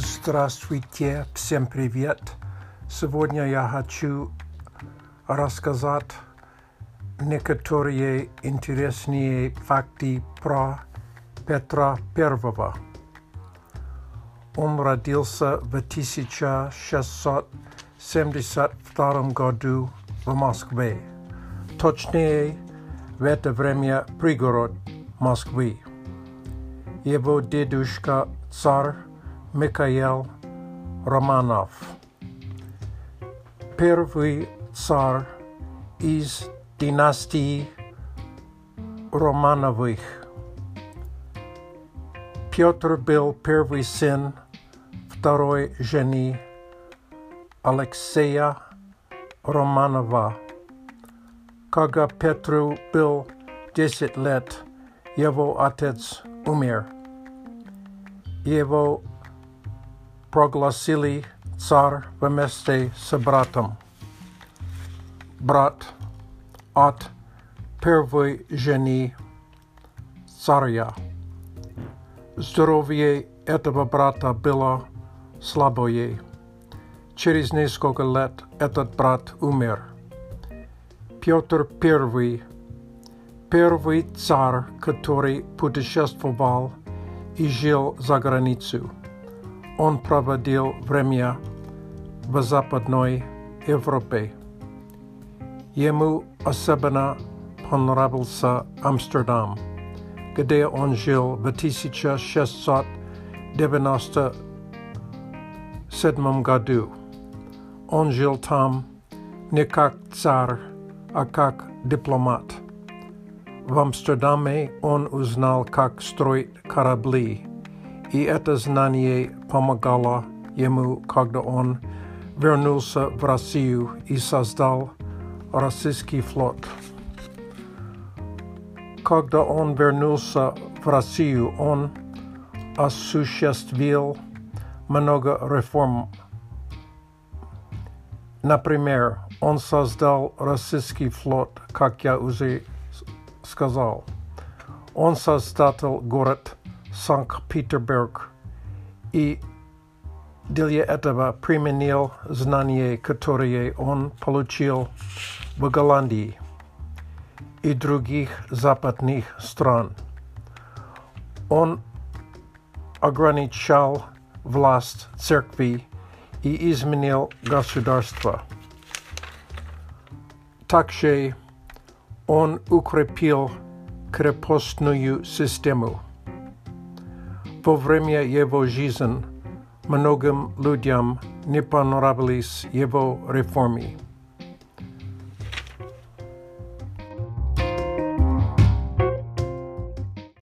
Здравствуйте, всем привет! Сегодня я хочу рассказать некоторые интересные факты про Петра Первого. Он родился в 1672 году в Москве, точнее в это время пригород Москвы. Его дедушка царь Михаил Романов. Первый царь из династии Романовых. Петр был первый сын второй жены Алексея Романова. Когда Петру был 10 лет, его отец умер. Его прогласили царь вместе с братом. Брат от первой жены царя. Здоровье этого брата было слабое. Через несколько лет этот брат умер. Петр I, первый царь, который путешествовал и жил за границу. Он проводил время в Западной Европе. Ему особенно понравился Амстердам, где он жил в 1697 году. Он жил там не как царь, а как дипломат. В Амстердаме он узнал, как строить корабли, и это знание помогало ему, когда он вернулся в Россию и создал российский флот. Когда он вернулся в Россию, он осуществил много реформ. Например, он создал российский флот, как я уже сказал. Он создал город Санкт-Петербург и для этого применил знания, которые он получил в Голландии и других западных стран. Он ограничал власть церкви и изменил государство. Также он укрепил крепостную систему. Во время его жизни многим людям не понравились его реформы.